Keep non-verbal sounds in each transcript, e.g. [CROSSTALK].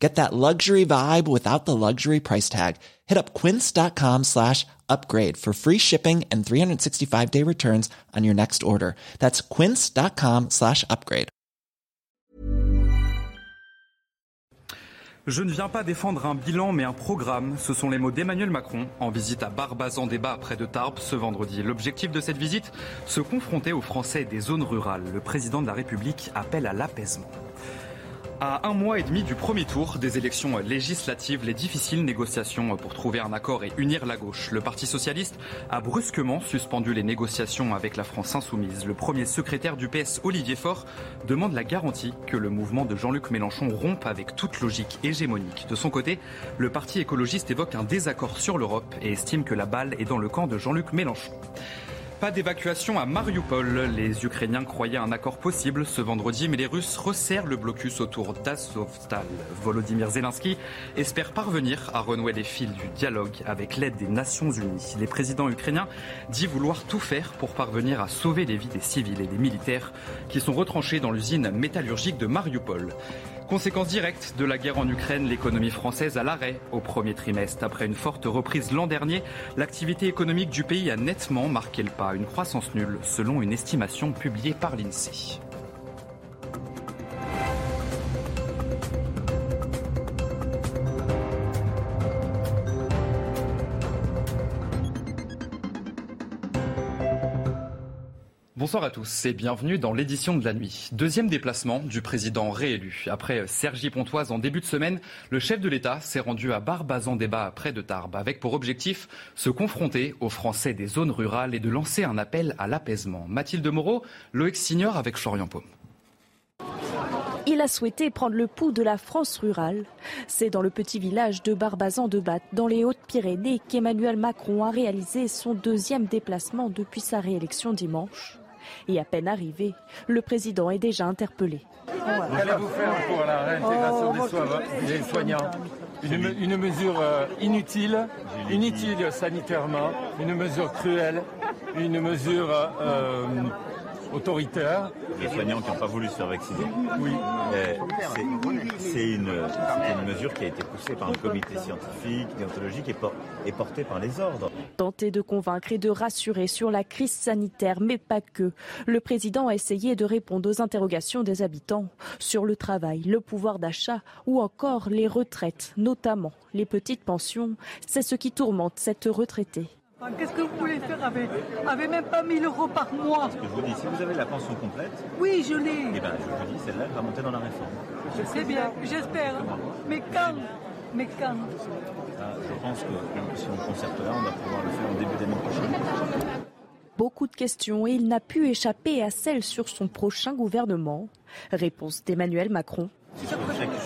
Get that luxury vibe without the luxury price tag. Hit up quince.com slash upgrade for free shipping and 365 day returns on your next order. That's quince.com slash upgrade. Je ne viens pas défendre un bilan mais un programme. Ce sont les mots d'Emmanuel Macron en visite à Barbazan-Débat près de Tarbes ce vendredi. L'objectif de cette visite, se confronter aux Français des zones rurales. Le président de la République appelle à l'apaisement. À un mois et demi du premier tour des élections législatives, les difficiles négociations pour trouver un accord et unir la gauche. Le Parti socialiste a brusquement suspendu les négociations avec la France insoumise. Le premier secrétaire du PS, Olivier Faure, demande la garantie que le mouvement de Jean-Luc Mélenchon rompe avec toute logique hégémonique. De son côté, le Parti écologiste évoque un désaccord sur l'Europe et estime que la balle est dans le camp de Jean-Luc Mélenchon. Pas d'évacuation à Mariupol. Les Ukrainiens croyaient un accord possible ce vendredi, mais les Russes resserrent le blocus autour d'Azovstal. Volodymyr Zelensky espère parvenir à renouer les fils du dialogue avec l'aide des Nations Unies. Les présidents ukrainiens dit vouloir tout faire pour parvenir à sauver les vies des civils et des militaires qui sont retranchés dans l'usine métallurgique de Mariupol. Conséquence directe de la guerre en Ukraine, l'économie française à l'arrêt au premier trimestre. Après une forte reprise l'an dernier, l'activité économique du pays a nettement marqué le pas. Une croissance nulle, selon une estimation publiée par l'INSEE. Bonsoir à tous et bienvenue dans l'édition de la nuit. Deuxième déplacement du président réélu. Après Sergi Pontoise en début de semaine, le chef de l'État s'est rendu à Barbazan-Débat près de Tarbes avec pour objectif se confronter aux Français des zones rurales et de lancer un appel à l'apaisement. Mathilde Moreau, Loïc Signor avec Florian Paume. Il a souhaité prendre le pouls de la France rurale. C'est dans le petit village de Barbazan-de-Batte, dans les Hautes-Pyrénées, qu'Emmanuel Macron a réalisé son deuxième déplacement depuis sa réélection dimanche. Et à peine arrivé, le président est déjà interpellé. Qu'allez-vous faire pour la réintégration des, des soignants. Une, mesure euh, inutile, inutile sanitairement, une mesure cruelle, une mesure euh, autoritaire. Les soignants qui n'ont pas voulu se faire vacciner. Oui. C'est une, une, mesure qui a été poussée par un comité scientifique, déontologique et, por et portée par les ordres. Tenter de convaincre et de rassurer sur la crise sanitaire, mais pas que. Le président a essayé de répondre aux interrogations des habitants sur le travail, le pouvoir d'achat ou encore les retraites, notamment les petites pensions. C'est ce qui tourmente cette retraitée. Qu'est-ce que vous voulez faire avec, avec même pas 1000 euros par mois Ce que je vous dis, si vous avez la pension complète, oui, je l'ai. Eh ben, je vous dis, celle-là, elle va monter dans la réforme. Je sais bien, j'espère. Mais quand? Mais quand? Ah, Je pense que si on concerte là, on va pouvoir le faire au début d'année prochaine. Beaucoup de questions et il n'a pu échapper à celle sur son prochain gouvernement. Réponse d'Emmanuel Macron.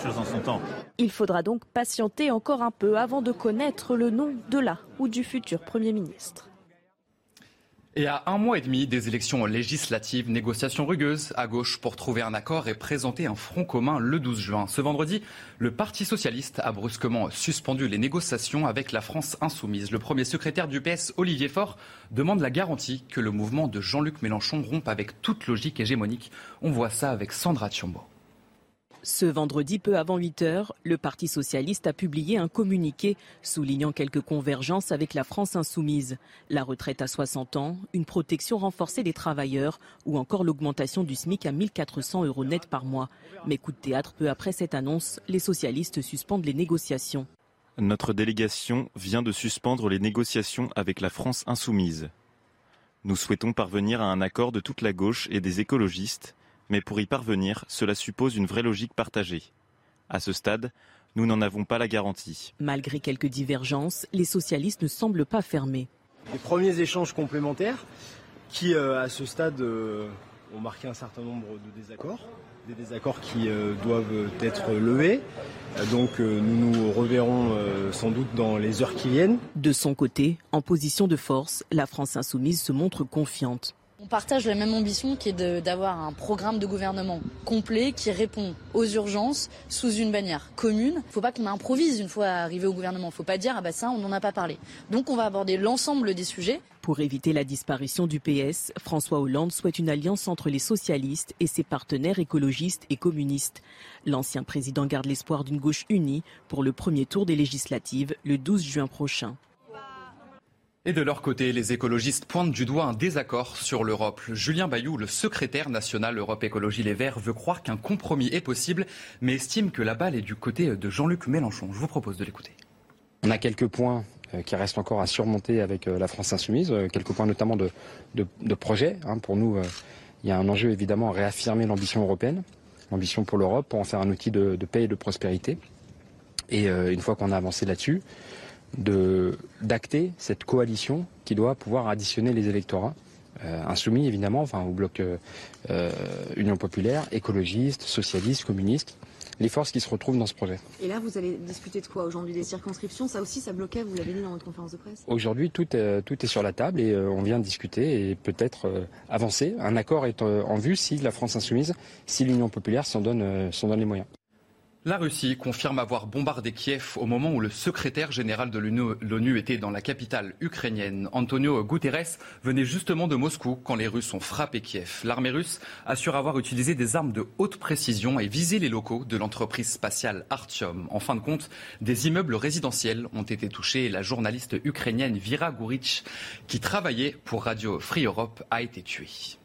Chose en son temps. Il faudra donc patienter encore un peu avant de connaître le nom de la ou du futur Premier ministre. Et à un mois et demi des élections législatives, négociations rugueuses à gauche pour trouver un accord et présenter un front commun le 12 juin. Ce vendredi, le Parti socialiste a brusquement suspendu les négociations avec la France insoumise. Le premier secrétaire du PS, Olivier Faure, demande la garantie que le mouvement de Jean-Luc Mélenchon rompe avec toute logique hégémonique. On voit ça avec Sandra Thiombo. Ce vendredi, peu avant 8 heures, le Parti socialiste a publié un communiqué soulignant quelques convergences avec la France insoumise. La retraite à 60 ans, une protection renforcée des travailleurs ou encore l'augmentation du SMIC à 1400 euros net par mois. Mais coup de théâtre, peu après cette annonce, les socialistes suspendent les négociations. Notre délégation vient de suspendre les négociations avec la France insoumise. Nous souhaitons parvenir à un accord de toute la gauche et des écologistes mais pour y parvenir, cela suppose une vraie logique partagée. À ce stade, nous n'en avons pas la garantie. Malgré quelques divergences, les socialistes ne semblent pas fermés. Les premiers échanges complémentaires qui, euh, à ce stade, euh, ont marqué un certain nombre de désaccords, des désaccords qui euh, doivent être levés. Donc nous nous reverrons sans doute dans les heures qui viennent. De son côté, en position de force, la France insoumise se montre confiante. On partage la même ambition qui est d'avoir un programme de gouvernement complet qui répond aux urgences sous une bannière commune. Il ne faut pas qu'on improvise une fois arrivé au gouvernement. Il ne faut pas dire ah bah ça on n'en a pas parlé. Donc on va aborder l'ensemble des sujets. Pour éviter la disparition du PS, François Hollande souhaite une alliance entre les socialistes et ses partenaires écologistes et communistes. L'ancien président garde l'espoir d'une gauche unie pour le premier tour des législatives le 12 juin prochain. Et de leur côté, les écologistes pointent du doigt un désaccord sur l'Europe. Julien Bayou, le secrétaire national Europe Écologie Les Verts, veut croire qu'un compromis est possible, mais estime que la balle est du côté de Jean-Luc Mélenchon. Je vous propose de l'écouter. On a quelques points euh, qui restent encore à surmonter avec euh, la France insoumise, euh, quelques points notamment de, de, projet. Hein. Pour nous, il y a un enjeu évidemment à réaffirmer l'ambition européenne, l'ambition pour l'Europe, pour en faire un outil de, paix et de prospérité. Et une fois qu'on a avancé là-dessus, d'acter cette coalition qui doit pouvoir additionner les électorats. Euh, insoumis évidemment, enfin au bloc euh, euh, Union populaire, écologiste, socialiste, communiste, les forces qui se retrouvent dans ce projet. Et là, vous allez discuter de quoi aujourd'hui Des circonscriptions? Ça aussi, ça bloquait, vous l'avez dit dans votre conférence de presse? Aujourd'hui, tout, tout est sur la table et on vient discuter et peut-être avancer. Un accord est en vue si la France insoumise, si l'Union populaire s'en donne, donne les moyens. La Russie confirme avoir bombardé Kiev au moment où le secrétaire général de l'ONU était dans la capitale ukrainienne. Antonio Guterres venait justement de Moscou quand les Russes ont frappé Kiev. L'armée russe assure avoir utilisé des armes de haute précision et visé les locaux de l'entreprise spatiale Artyom. En fin de compte, des immeubles résidentiels ont été touchés et la journaliste ukrainienne Vira Gourich, qui travaillait pour Radio Free Europe, a été tuée.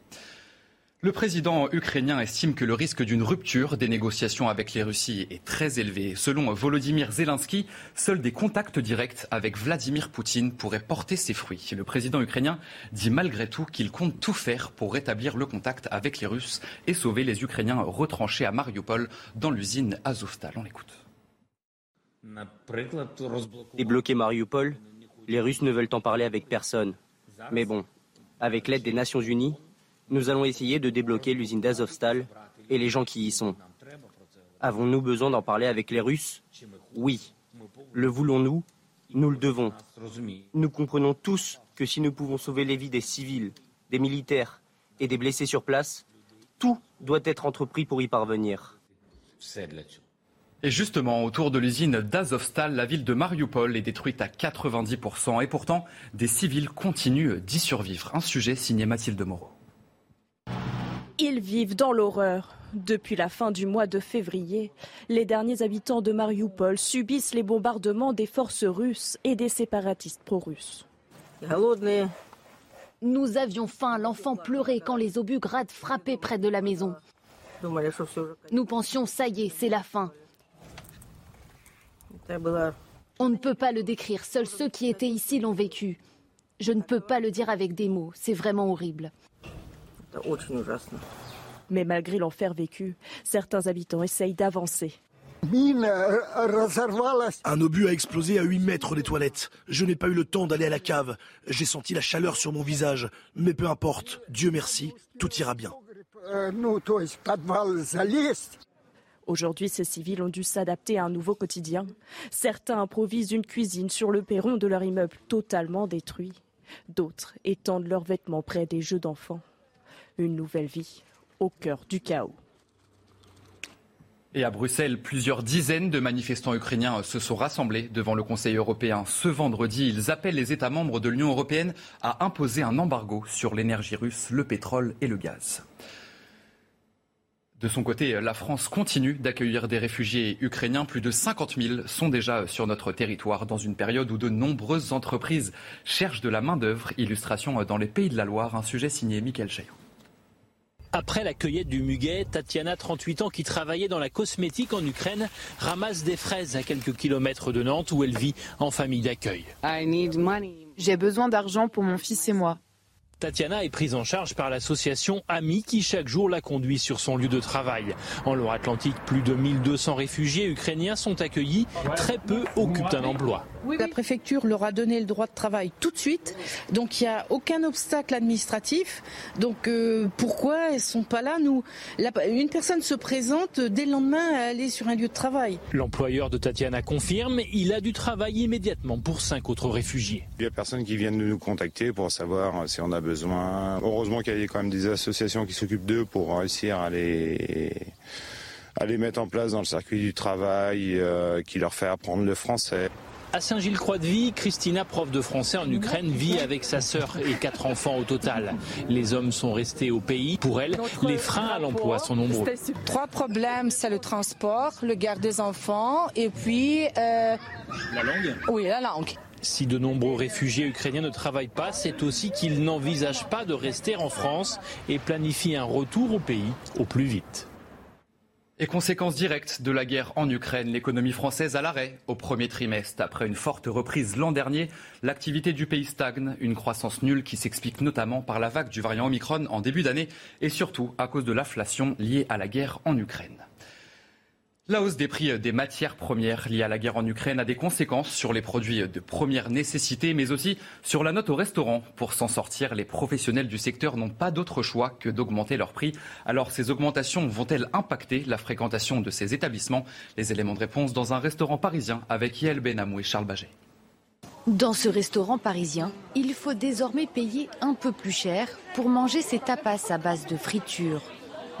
Le président ukrainien estime que le risque d'une rupture des négociations avec les Russies est très élevé. Selon Volodymyr Zelensky, seuls des contacts directs avec Vladimir Poutine pourraient porter ses fruits. Le président ukrainien dit malgré tout qu'il compte tout faire pour rétablir le contact avec les Russes et sauver les Ukrainiens retranchés à Mariupol dans l'usine Azovstal. On l'écoute. Débloquer Mariupol, les Russes ne veulent en parler avec personne. Mais bon, avec l'aide des Nations Unies, nous allons essayer de débloquer l'usine d'Azovstal et les gens qui y sont. Avons-nous besoin d'en parler avec les Russes? Oui. Le voulons-nous? Nous le devons. Nous comprenons tous que si nous pouvons sauver les vies des civils, des militaires et des blessés sur place, tout doit être entrepris pour y parvenir. Et justement, autour de l'usine d'Azovstal, la ville de Mariupol est détruite à 90%. Et pourtant, des civils continuent d'y survivre. Un sujet signé Mathilde Moreau. Ils vivent dans l'horreur. Depuis la fin du mois de février, les derniers habitants de Mariupol subissent les bombardements des forces russes et des séparatistes pro-russes. Nous avions faim, l'enfant pleurait quand les obus grades frappaient près de la maison. Nous pensions, ça y est, c'est la fin. On ne peut pas le décrire, seuls ceux qui étaient ici l'ont vécu. Je ne peux pas le dire avec des mots, c'est vraiment horrible. Mais malgré l'enfer vécu, certains habitants essayent d'avancer. Un obus a explosé à 8 mètres des toilettes. Je n'ai pas eu le temps d'aller à la cave. J'ai senti la chaleur sur mon visage. Mais peu importe, Dieu merci, tout ira bien. Aujourd'hui, ces civils ont dû s'adapter à un nouveau quotidien. Certains improvisent une cuisine sur le perron de leur immeuble totalement détruit. D'autres étendent leurs vêtements près des jeux d'enfants une nouvelle vie au cœur du chaos. Et à Bruxelles, plusieurs dizaines de manifestants ukrainiens se sont rassemblés devant le Conseil européen ce vendredi. Ils appellent les États membres de l'Union européenne à imposer un embargo sur l'énergie russe, le pétrole et le gaz. De son côté, la France continue d'accueillir des réfugiés ukrainiens. Plus de 50 000 sont déjà sur notre territoire dans une période où de nombreuses entreprises cherchent de la main-d'œuvre. Illustration dans les pays de la Loire, un sujet signé Michael Chaillot. Après la cueillette du muguet, Tatiana, 38 ans, qui travaillait dans la cosmétique en Ukraine, ramasse des fraises à quelques kilomètres de Nantes où elle vit en famille d'accueil. J'ai besoin d'argent pour mon fils et moi. Tatiana est prise en charge par l'association AMI qui chaque jour la conduit sur son lieu de travail. En Loire-Atlantique, plus de 1200 réfugiés ukrainiens sont accueillis. Très peu occupent un emploi. La préfecture leur a donné le droit de travail tout de suite, donc il n'y a aucun obstacle administratif. Donc euh, pourquoi elles sont pas là Nous, une personne se présente dès le lendemain à aller sur un lieu de travail. L'employeur de Tatiana confirme, il a du travail immédiatement pour cinq autres réfugiés. Il y a personne qui viennent nous contacter pour savoir si on a besoin. Heureusement qu'il y a quand même des associations qui s'occupent d'eux pour réussir à les à les mettre en place dans le circuit du travail, euh, qui leur fait apprendre le français. À Saint-Gilles-Croix-de-Vie, Christina, prof de français en Ukraine, vit avec sa sœur et quatre enfants au total. Les hommes sont restés au pays. Pour elle, les freins à l'emploi sont nombreux. Trois problèmes, c'est le transport, le garde des enfants et puis... Euh... La langue Oui, la langue. Si de nombreux réfugiés ukrainiens ne travaillent pas, c'est aussi qu'ils n'envisagent pas de rester en France et planifient un retour au pays au plus vite. Et conséquence directe de la guerre en Ukraine, l'économie française à l'arrêt au premier trimestre. Après une forte reprise l'an dernier, l'activité du pays stagne, une croissance nulle qui s'explique notamment par la vague du variant Omicron en début d'année et surtout à cause de l'inflation liée à la guerre en Ukraine. La hausse des prix des matières premières liées à la guerre en Ukraine a des conséquences sur les produits de première nécessité, mais aussi sur la note au restaurant. Pour s'en sortir, les professionnels du secteur n'ont pas d'autre choix que d'augmenter leurs prix. Alors ces augmentations vont-elles impacter la fréquentation de ces établissements? Les éléments de réponse dans un restaurant parisien avec Yael Benamou et Charles Baget. Dans ce restaurant parisien, il faut désormais payer un peu plus cher pour manger ces tapas à base de friture,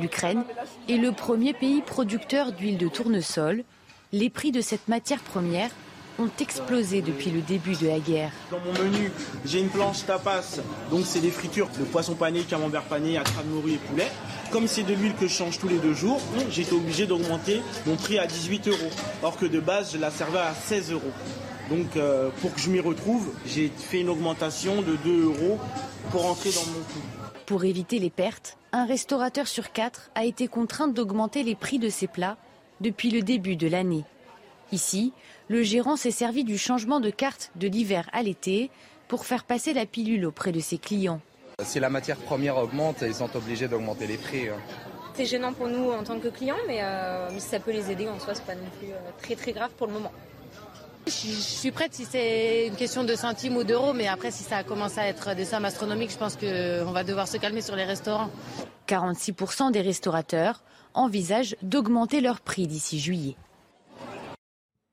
L'Ukraine est le premier pays producteur d'huile de tournesol. Les prix de cette matière première ont explosé depuis le début de la guerre. Dans mon menu, j'ai une planche tapas, donc c'est des fritures de poisson pané, camembert pané, de morue et poulet. Comme c'est de l'huile que je change tous les deux jours, j'ai été obligé d'augmenter mon prix à 18 euros, alors que de base je la servais à 16 euros. Donc euh, pour que je m'y retrouve, j'ai fait une augmentation de 2 euros pour entrer dans mon coût. Pour éviter les pertes, un restaurateur sur quatre a été contraint d'augmenter les prix de ses plats depuis le début de l'année. Ici, le gérant s'est servi du changement de carte de l'hiver à l'été pour faire passer la pilule auprès de ses clients. Si la matière première augmente, ils sont obligés d'augmenter les prix. Hein. C'est gênant pour nous en tant que clients, mais, euh, si ça peut les aider en soi, c'est pas non plus euh, très très grave pour le moment. Je suis prête si c'est une question de centimes ou d'euros, mais après, si ça commence à être des sommes astronomiques, je pense qu'on va devoir se calmer sur les restaurants. 46% des restaurateurs envisagent d'augmenter leur prix d'ici juillet.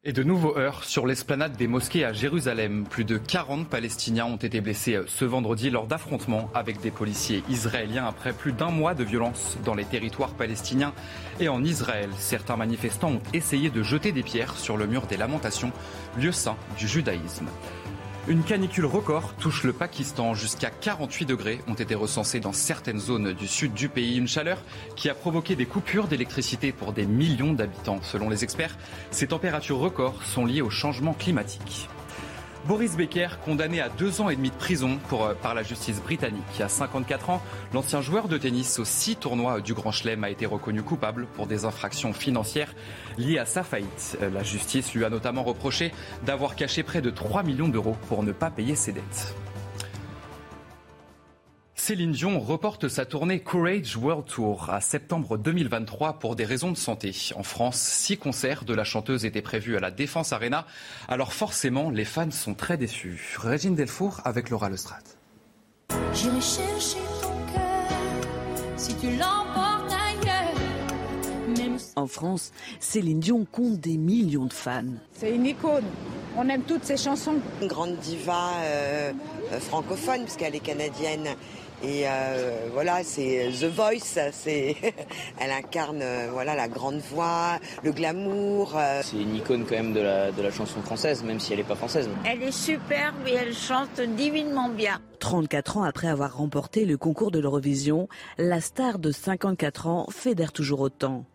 Et de nouveaux heurts sur l'esplanade des mosquées à Jérusalem. Plus de 40 Palestiniens ont été blessés ce vendredi lors d'affrontements avec des policiers israéliens après plus d'un mois de violence dans les territoires palestiniens et en Israël. Certains manifestants ont essayé de jeter des pierres sur le mur des lamentations, lieu saint du judaïsme. Une canicule record touche le Pakistan. Jusqu'à 48 degrés ont été recensés dans certaines zones du sud du pays. Une chaleur qui a provoqué des coupures d'électricité pour des millions d'habitants. Selon les experts, ces températures records sont liées au changement climatique. Boris Becker, condamné à deux ans et demi de prison euh, par la justice britannique. À 54 ans, l'ancien joueur de tennis aux six tournois du Grand Chelem a été reconnu coupable pour des infractions financières liées à sa faillite. Euh, la justice lui a notamment reproché d'avoir caché près de 3 millions d'euros pour ne pas payer ses dettes. Céline Dion reporte sa tournée Courage World Tour à septembre 2023 pour des raisons de santé. En France, six concerts de la chanteuse étaient prévus à la Défense Arena. Alors forcément, les fans sont très déçus. Régine Delfour avec Laura Lestrade. J'irai chercher ton cœur si tu l'emportes ailleurs. En France, Céline Dion compte des millions de fans. C'est une icône. On aime toutes ses chansons. Une grande diva euh, euh, francophone, puisqu'elle est canadienne et euh, voilà, c'est The Voice, c'est [LAUGHS] elle incarne euh, voilà la grande voix, le glamour. Euh. C'est une icône quand même de la, de la chanson française, même si elle n'est pas française. Elle est superbe et elle chante divinement bien. 34 ans après avoir remporté le concours de l'Eurovision, la star de 54 ans fédère toujours autant.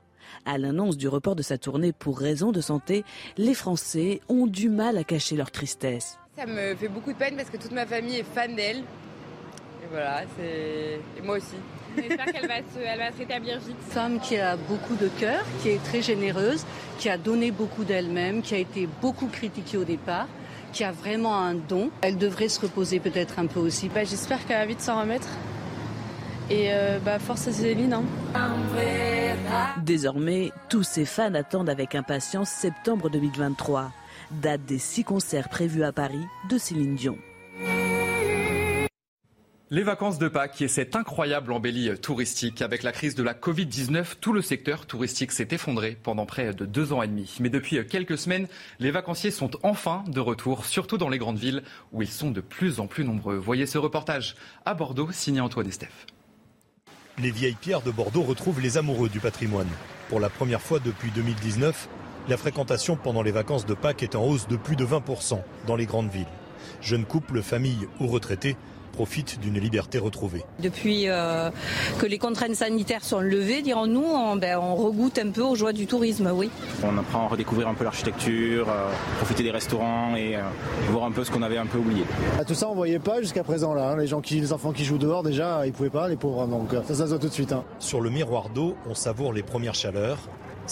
À l'annonce du report de sa tournée pour raison de santé, les Français ont du mal à cacher leur tristesse. Ça me fait beaucoup de peine parce que toute ma famille est fan d'elle voilà, c'est. Et moi aussi. J'espère qu'elle va, elle va se rétablir vite. Femme qui a beaucoup de cœur, qui est très généreuse, qui a donné beaucoup d'elle-même, qui a été beaucoup critiquée au départ, qui a vraiment un don. Elle devrait se reposer peut-être un peu aussi. Bah, J'espère qu'elle va vite s'en remettre. Et euh, bah, force à Céline. Hein. Désormais, tous ses fans attendent avec impatience septembre 2023. date des six concerts prévus à Paris de Céline Dion. Les vacances de Pâques et cette incroyable embellie touristique. Avec la crise de la Covid-19, tout le secteur touristique s'est effondré pendant près de deux ans et demi. Mais depuis quelques semaines, les vacanciers sont enfin de retour, surtout dans les grandes villes où ils sont de plus en plus nombreux. Voyez ce reportage à Bordeaux, signé Antoine Estef. Les vieilles pierres de Bordeaux retrouvent les amoureux du patrimoine. Pour la première fois depuis 2019, la fréquentation pendant les vacances de Pâques est en hausse de plus de 20% dans les grandes villes. Jeunes couples, familles ou retraités profite d'une liberté retrouvée. Depuis euh, que les contraintes sanitaires sont levées, dirons-nous, on, ben, on, regoute un peu aux joies du tourisme, oui. On apprend à redécouvrir un peu l'architecture, euh, profiter des restaurants et euh, voir un peu ce qu'on avait un peu oublié. Ah, tout ça, on voyait pas jusqu'à présent là. Hein. Les gens qui, les enfants qui jouent dehors déjà, ils pouvaient pas, les pauvres. Donc ça, ça se voit tout de suite. Hein. Sur le miroir d'eau, on savoure les premières chaleurs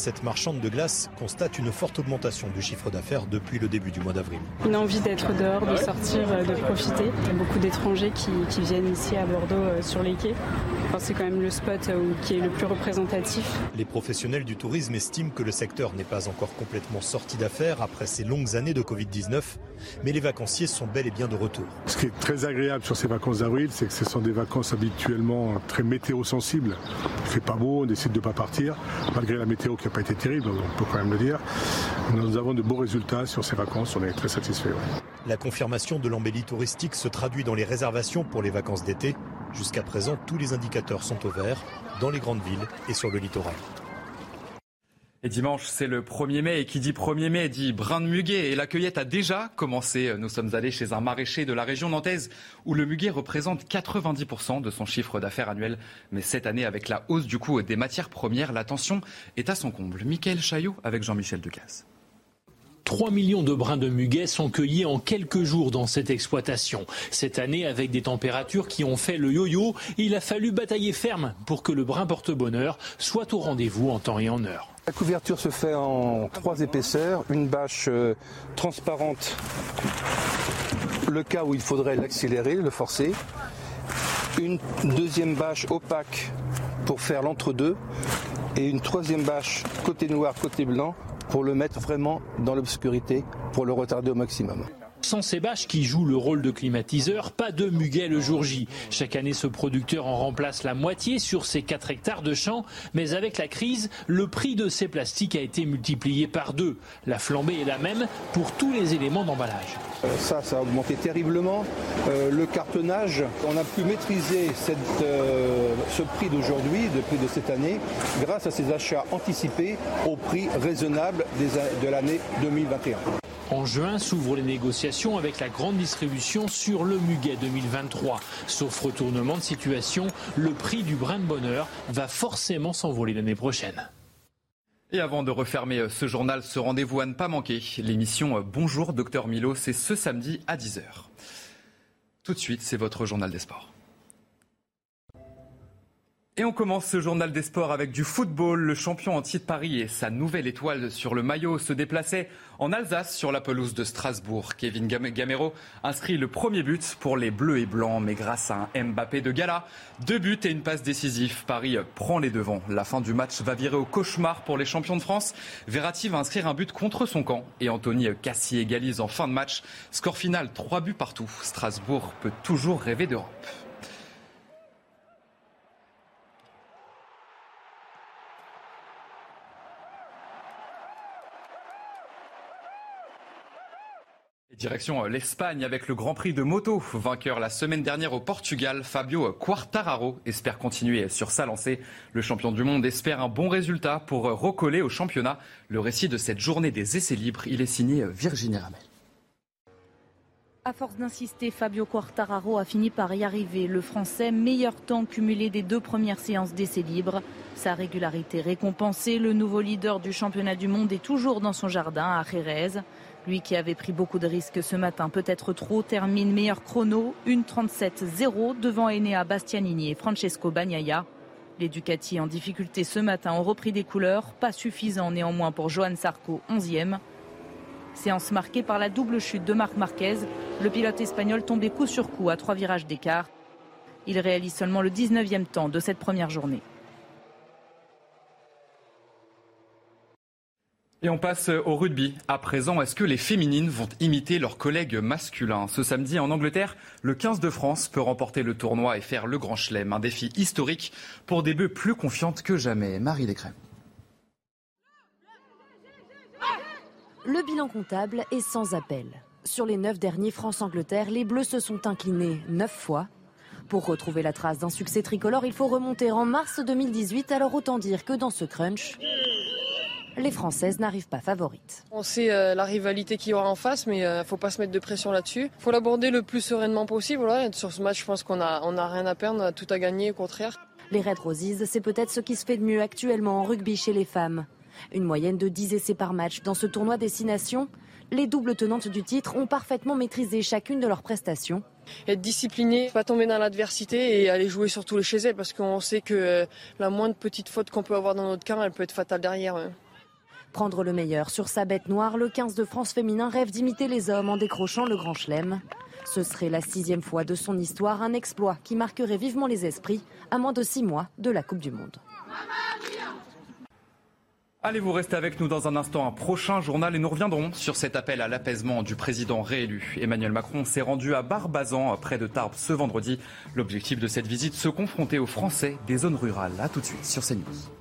cette marchande de glace constate une forte augmentation du chiffre d'affaires depuis le début du mois d'avril. Une envie d'être dehors, de sortir, euh, de profiter. Il y a beaucoup d'étrangers qui, viennent ici à Bordeaux euh, sur les quais. C'est quand même le spot euh, qui est le plus représentatif. Les professionnels du tourisme estiment que le secteur n'est pas encore complètement sorti d'affaires après ces longues années de Covid-19, mais les vacanciers sont bel et bien de retour. Ce qui est très agréable sur ces vacances d'avril, c'est que ce sont des vacances habituellement très météo-sensibles. Il fait pas beau, on décide de ne pas partir, malgré la météo qui n'a pas été terrible, on peut quand même le dire. Nous avons de beaux résultats sur ces vacances, on est très satisfaits. La confirmation de l'embellie touristique se traduit dans les réservations pour les vacances d'été. Jusqu'à présent, tous les indicateurs sont au vert dans les grandes villes et sur le littoral. Et dimanche, c'est le 1er mai. Et qui dit 1er mai dit brin de muguet. Et la cueillette a déjà commencé. Nous sommes allés chez un maraîcher de la région nantaise où le muguet représente 90% de son chiffre d'affaires annuel. Mais cette année, avec la hausse du coût des matières premières, la tension est à son comble. Michael Chaillot avec Jean-Michel Decaze. 3 millions de brins de muguet sont cueillis en quelques jours dans cette exploitation. Cette année, avec des températures qui ont fait le yo-yo, il a fallu batailler ferme pour que le brin porte-bonheur soit au rendez-vous en temps et en heure. La couverture se fait en trois épaisseurs, une bâche euh, transparente, le cas où il faudrait l'accélérer, le forcer, une deuxième bâche opaque pour faire l'entre-deux, et une troisième bâche côté noir, côté blanc, pour le mettre vraiment dans l'obscurité, pour le retarder au maximum. Sans ces bâches qui jouent le rôle de climatiseur, pas de muguet le jour J. Chaque année, ce producteur en remplace la moitié sur ses 4 hectares de champs. Mais avec la crise, le prix de ces plastiques a été multiplié par deux. La flambée est la même pour tous les éléments d'emballage. Euh, ça, ça a augmenté terriblement. Euh, le cartonnage, on a pu maîtriser euh, ce prix d'aujourd'hui, le prix de cette année, grâce à ces achats anticipés au prix raisonnable de l'année 2021. En juin s'ouvrent les négociations avec la grande distribution sur le muguet 2023. Sauf retournement de situation, le prix du brin de bonheur va forcément s'envoler l'année prochaine. Et avant de refermer ce journal, ce rendez-vous à ne pas manquer, l'émission Bonjour Docteur Milo, c'est ce samedi à 10h. Tout de suite, c'est votre journal des sports. Et on commence ce journal des sports avec du football. Le champion entier de Paris et sa nouvelle étoile sur le maillot se déplaçaient en Alsace sur la pelouse de Strasbourg. Kevin Gamero inscrit le premier but pour les Bleus et Blancs, mais grâce à un Mbappé de gala, deux buts et une passe décisive, Paris prend les devants. La fin du match va virer au cauchemar pour les champions de France. Verratti va inscrire un but contre son camp et Anthony Cassi égalise en fin de match. Score final, trois buts partout. Strasbourg peut toujours rêver d'Europe. Direction euh, l'Espagne avec le Grand Prix de moto. Vainqueur la semaine dernière au Portugal, Fabio Quartararo espère continuer sur sa lancée. Le champion du monde espère un bon résultat pour recoller au championnat. Le récit de cette journée des essais libres, il est signé Virginie Ramel. À force d'insister, Fabio Quartararo a fini par y arriver. Le Français, meilleur temps cumulé des deux premières séances d'essais libres. Sa régularité récompensée, le nouveau leader du championnat du monde est toujours dans son jardin à Jerez. Lui qui avait pris beaucoup de risques ce matin, peut-être trop, termine meilleur chrono, 1.37.0 devant Enea Bastianini et Francesco Bagnaia. Les Ducati en difficulté ce matin ont repris des couleurs, pas suffisant néanmoins pour Johan Sarko, 11e. Séance marquée par la double chute de Marc Marquez, le pilote espagnol tombé coup sur coup à trois virages d'écart. Il réalise seulement le 19e temps de cette première journée. Et on passe au rugby. À présent, est-ce que les féminines vont imiter leurs collègues masculins? Ce samedi, en Angleterre, le 15 de France peut remporter le tournoi et faire le grand chelem. Un défi historique pour des bœufs plus confiantes que jamais. Marie Descrèmes. Le bilan comptable est sans appel. Sur les neuf derniers France-Angleterre, les Bleus se sont inclinés neuf fois. Pour retrouver la trace d'un succès tricolore, il faut remonter en mars 2018, alors autant dire que dans ce crunch, les Françaises n'arrivent pas favorites. On sait euh, la rivalité qu'il y aura en face, mais il euh, ne faut pas se mettre de pression là-dessus. Il faut l'aborder le plus sereinement possible. Sur ce match, je pense qu'on n'a on a rien à perdre, on a tout à gagner, au contraire. Les Red Roses, c'est peut-être ce qui se fait de mieux actuellement en rugby chez les femmes. Une moyenne de 10 essais par match dans ce tournoi destination. Les doubles tenantes du titre ont parfaitement maîtrisé chacune de leurs prestations. Être discipliné, pas tomber dans l'adversité et aller jouer surtout chez elles parce qu'on sait que euh, la moindre petite faute qu'on peut avoir dans notre camp, elle peut être fatale derrière. Prendre le meilleur sur sa bête noire, le 15 de France féminin rêve d'imiter les hommes en décrochant le grand chelem. Ce serait la sixième fois de son histoire, un exploit qui marquerait vivement les esprits à moins de six mois de la Coupe du Monde. Allez, vous restez avec nous dans un instant, un prochain journal et nous reviendrons sur cet appel à l'apaisement du président réélu. Emmanuel Macron s'est rendu à Barbazan, près de Tarbes, ce vendredi. L'objectif de cette visite, se confronter aux Français des zones rurales. A tout de suite sur CNews.